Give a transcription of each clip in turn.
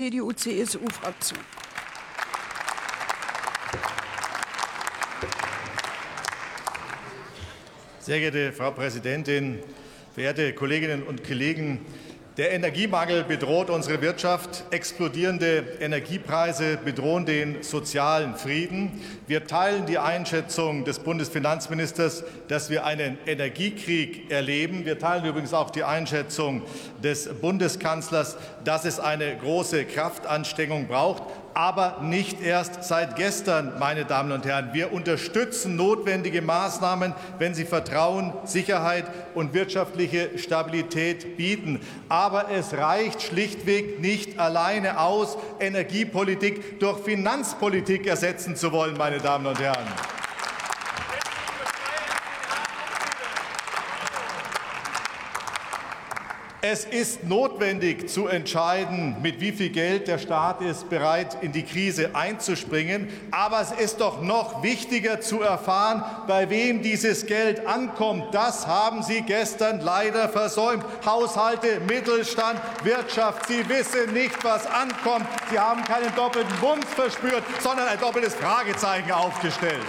CDU-CSU-Fraktion. Sehr geehrte Frau Präsidentin, verehrte Kolleginnen und Kollegen! Der Energiemangel bedroht unsere Wirtschaft. Explodierende Energiepreise bedrohen den sozialen Frieden. Wir teilen die Einschätzung des Bundesfinanzministers, dass wir einen Energiekrieg erleben. Wir teilen übrigens auch die Einschätzung des Bundeskanzlers, dass es eine große Kraftanstrengung braucht aber nicht erst seit gestern, meine Damen und Herren. Wir unterstützen notwendige Maßnahmen, wenn sie Vertrauen, Sicherheit und wirtschaftliche Stabilität bieten. Aber es reicht schlichtweg nicht alleine aus, Energiepolitik durch Finanzpolitik ersetzen zu wollen, meine Damen und Herren. Es ist notwendig zu entscheiden, mit wie viel Geld der Staat ist bereit, in die Krise einzuspringen. Aber es ist doch noch wichtiger zu erfahren, bei wem dieses Geld ankommt. Das haben Sie gestern leider versäumt. Haushalte, Mittelstand, Wirtschaft, Sie wissen nicht, was ankommt. Sie haben keinen doppelten Bund verspürt, sondern ein doppeltes Fragezeichen aufgestellt.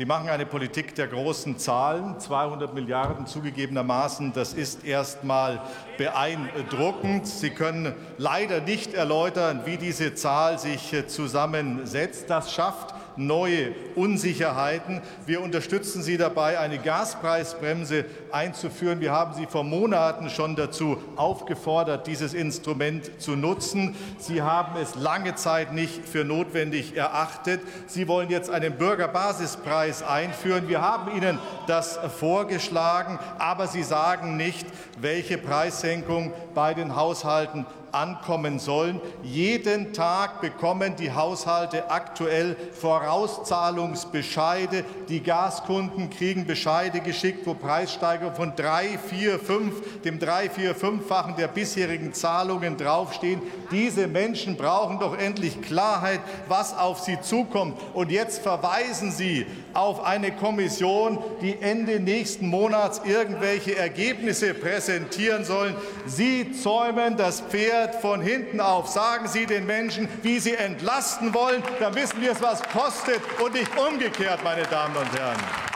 Sie machen eine Politik der großen Zahlen, 200 Milliarden zugegebenermaßen. Das ist erst mal beeindruckend. Sie können leider nicht erläutern, wie diese Zahl sich zusammensetzt. Das schafft neue Unsicherheiten. Wir unterstützen Sie dabei, eine Gaspreisbremse einzuführen. Wir haben Sie vor Monaten schon dazu aufgefordert, dieses Instrument zu nutzen. Sie haben es lange Zeit nicht für notwendig erachtet. Sie wollen jetzt einen Bürgerbasispreis einführen. Wir haben Ihnen das vorgeschlagen, aber Sie sagen nicht, welche Preissenkung bei den Haushalten ankommen sollen. Jeden Tag bekommen die Haushalte aktuell Vorauszahlungsbescheide. Die Gaskunden kriegen Bescheide geschickt, wo Preissteigerungen von drei, vier, fünf, dem drei, vier, fünffachen der bisherigen Zahlungen draufstehen. Diese Menschen brauchen doch endlich Klarheit, was auf sie zukommt. Und jetzt verweisen Sie auf eine Kommission, die Ende nächsten Monats irgendwelche Ergebnisse präsentieren sollen. Sie zäumen das Pferd von hinten auf. Sagen Sie den Menschen, wie Sie entlasten wollen, dann wissen wir es, was kostet und nicht umgekehrt, meine Damen und Herren.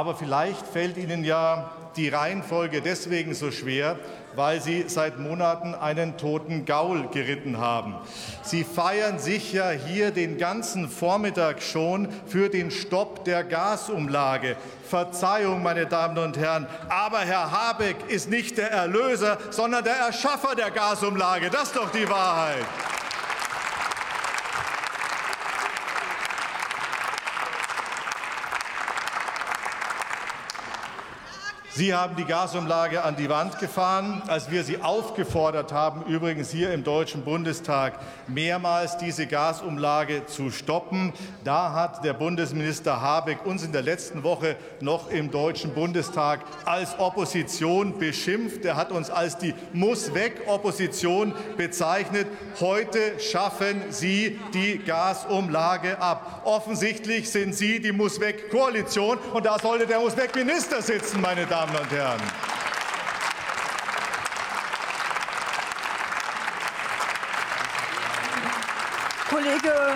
Aber vielleicht fällt Ihnen ja die Reihenfolge deswegen so schwer, weil Sie seit Monaten einen toten Gaul geritten haben. Sie feiern sich ja hier den ganzen Vormittag schon für den Stopp der Gasumlage. Verzeihung, meine Damen und Herren, aber Herr Habeck ist nicht der Erlöser, sondern der Erschaffer der Gasumlage. Das ist doch die Wahrheit. Sie haben die Gasumlage an die Wand gefahren, als wir Sie aufgefordert haben, übrigens hier im Deutschen Bundestag mehrmals diese Gasumlage zu stoppen. Da hat der Bundesminister Habeck uns in der letzten Woche noch im Deutschen Bundestag als Opposition beschimpft. Er hat uns als die Muss-Weg-Opposition bezeichnet. Heute schaffen Sie die Gasumlage ab. Offensichtlich sind Sie die Muss-Weg-Koalition, und da sollte der Muss-Weg-Minister sitzen, meine Damen Damen und Herren. Kollege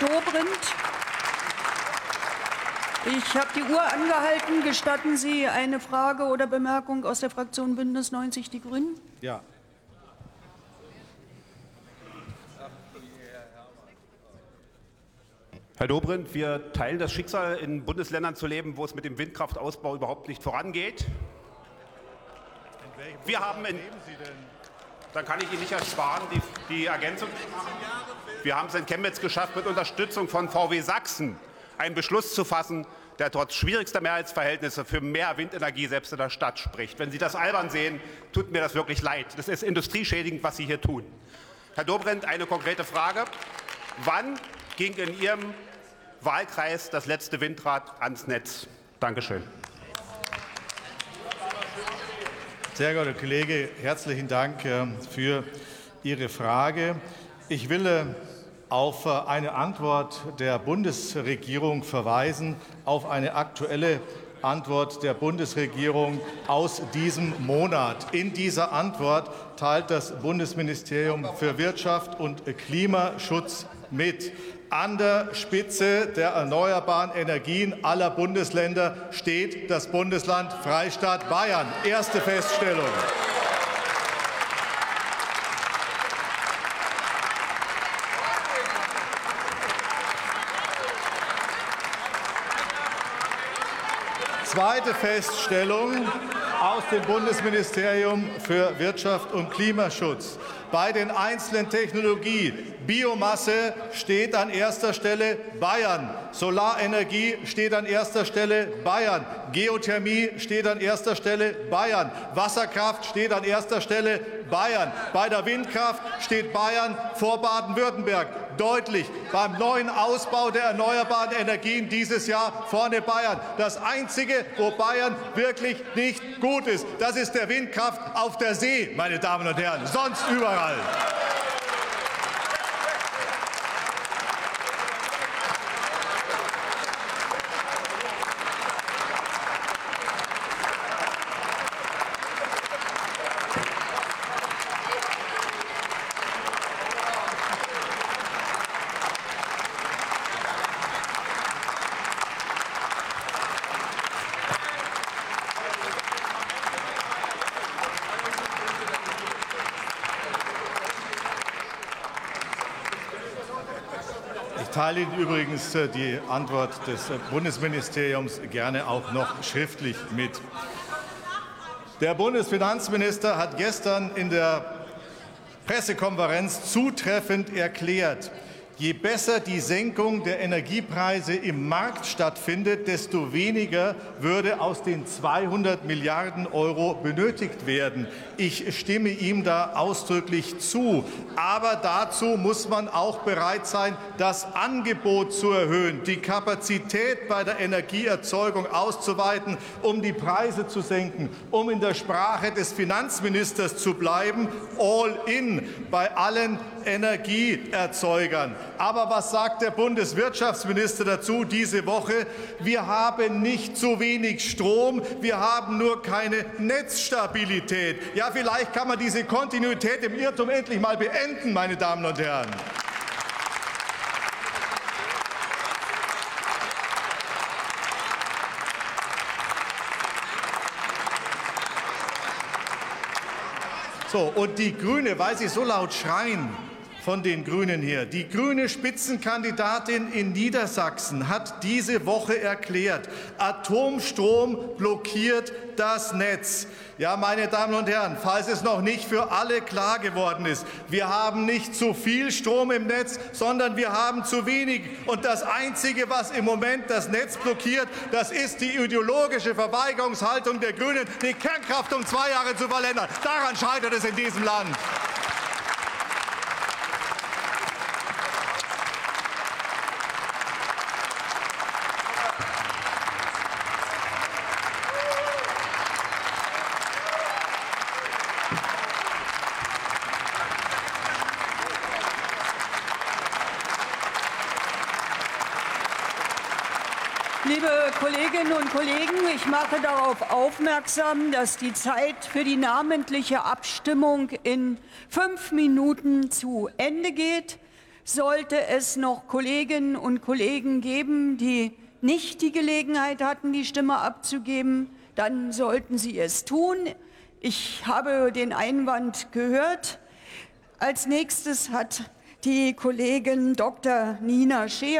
Dobrindt, ich habe die Uhr angehalten. Gestatten Sie eine Frage oder Bemerkung aus der Fraktion Bündnis 90 Die Grünen? Ja. Herr Dobrindt, wir teilen das Schicksal, in Bundesländern zu leben, wo es mit dem Windkraftausbau überhaupt nicht vorangeht. Wir haben in, dann kann ich Ihnen nicht ersparen, die, die Ergänzung. Wir haben es in Chemnitz geschafft, mit Unterstützung von VW Sachsen einen Beschluss zu fassen, der trotz schwierigster Mehrheitsverhältnisse für mehr Windenergie selbst in der Stadt spricht. Wenn Sie das albern sehen, tut mir das wirklich leid. Das ist industrieschädigend, was Sie hier tun. Herr Dobrindt, eine konkrete Frage. Wann ging in Ihrem Wahlkreis das letzte Windrad ans Netz. Dankeschön. Sehr geehrter Kollege, herzlichen Dank äh, für Ihre Frage. Ich will äh, auf eine Antwort der Bundesregierung verweisen, auf eine aktuelle Antwort der Bundesregierung aus diesem Monat. In dieser Antwort teilt das Bundesministerium für Wirtschaft und Klimaschutz mit. An der Spitze der erneuerbaren Energien aller Bundesländer steht das Bundesland Freistaat Bayern. Erste Feststellung. Zweite Feststellung aus dem Bundesministerium für Wirtschaft und Klimaschutz. Bei den einzelnen Technologien Biomasse steht an erster Stelle Bayern, Solarenergie steht an erster Stelle Bayern, Geothermie steht an erster Stelle Bayern, Wasserkraft steht an erster Stelle Bayern. Bei der Windkraft steht Bayern vor Baden-Württemberg deutlich beim neuen Ausbau der erneuerbaren Energien dieses Jahr vorne Bayern. Das Einzige, wo Bayern wirklich nicht gut ist, das ist der Windkraft auf der See, meine Damen und Herren, sonst überall. Teile übrigens äh, die Antwort des äh, Bundesministeriums gerne auch noch schriftlich mit. Der Bundesfinanzminister hat gestern in der Pressekonferenz zutreffend erklärt, Je besser die Senkung der Energiepreise im Markt stattfindet, desto weniger würde aus den 200 Milliarden Euro benötigt werden. Ich stimme ihm da ausdrücklich zu. Aber dazu muss man auch bereit sein, das Angebot zu erhöhen, die Kapazität bei der Energieerzeugung auszuweiten, um die Preise zu senken, um in der Sprache des Finanzministers zu bleiben, all in bei allen Energieerzeugern. Aber was sagt der Bundeswirtschaftsminister dazu diese Woche? Wir haben nicht zu wenig Strom, wir haben nur keine Netzstabilität. Ja, vielleicht kann man diese Kontinuität im Irrtum endlich mal beenden, meine Damen und Herren. So, und die Grüne, weil Sie so laut schreien, von den Grünen hier. Die grüne Spitzenkandidatin in Niedersachsen hat diese Woche erklärt, Atomstrom blockiert das Netz. Ja, meine Damen und Herren, falls es noch nicht für alle klar geworden ist, wir haben nicht zu viel Strom im Netz, sondern wir haben zu wenig. Und das Einzige, was im Moment das Netz blockiert, das ist die ideologische Verweigerungshaltung der Grünen, die Kernkraft um zwei Jahre zu verlängern. Daran scheitert es in diesem Land. Liebe Kolleginnen und Kollegen, ich mache darauf aufmerksam, dass die Zeit für die namentliche Abstimmung in fünf Minuten zu Ende geht. Sollte es noch Kolleginnen und Kollegen geben, die nicht die Gelegenheit hatten, die Stimme abzugeben, dann sollten sie es tun. Ich habe den Einwand gehört. Als nächstes hat die Kollegin Dr. Nina Scheer